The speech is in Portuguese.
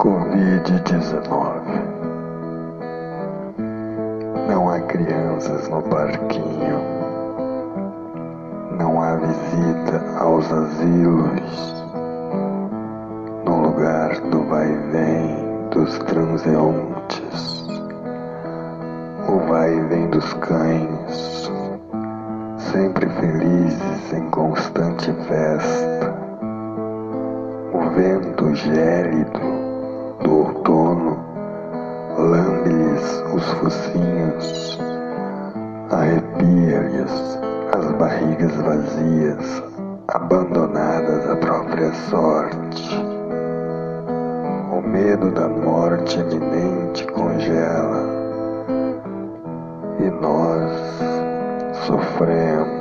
Covid-19. Não há crianças no parquinho, não há visita aos asilos, no lugar do vai-vem dos transeuntes, o vai-vem dos cães, sempre felizes em constante festa, o vento gélido do outono, lambe-lhes os focinhos, arrepia-lhes as barrigas vazias, abandonadas à própria sorte. O medo da morte iminente congela e nós sofremos.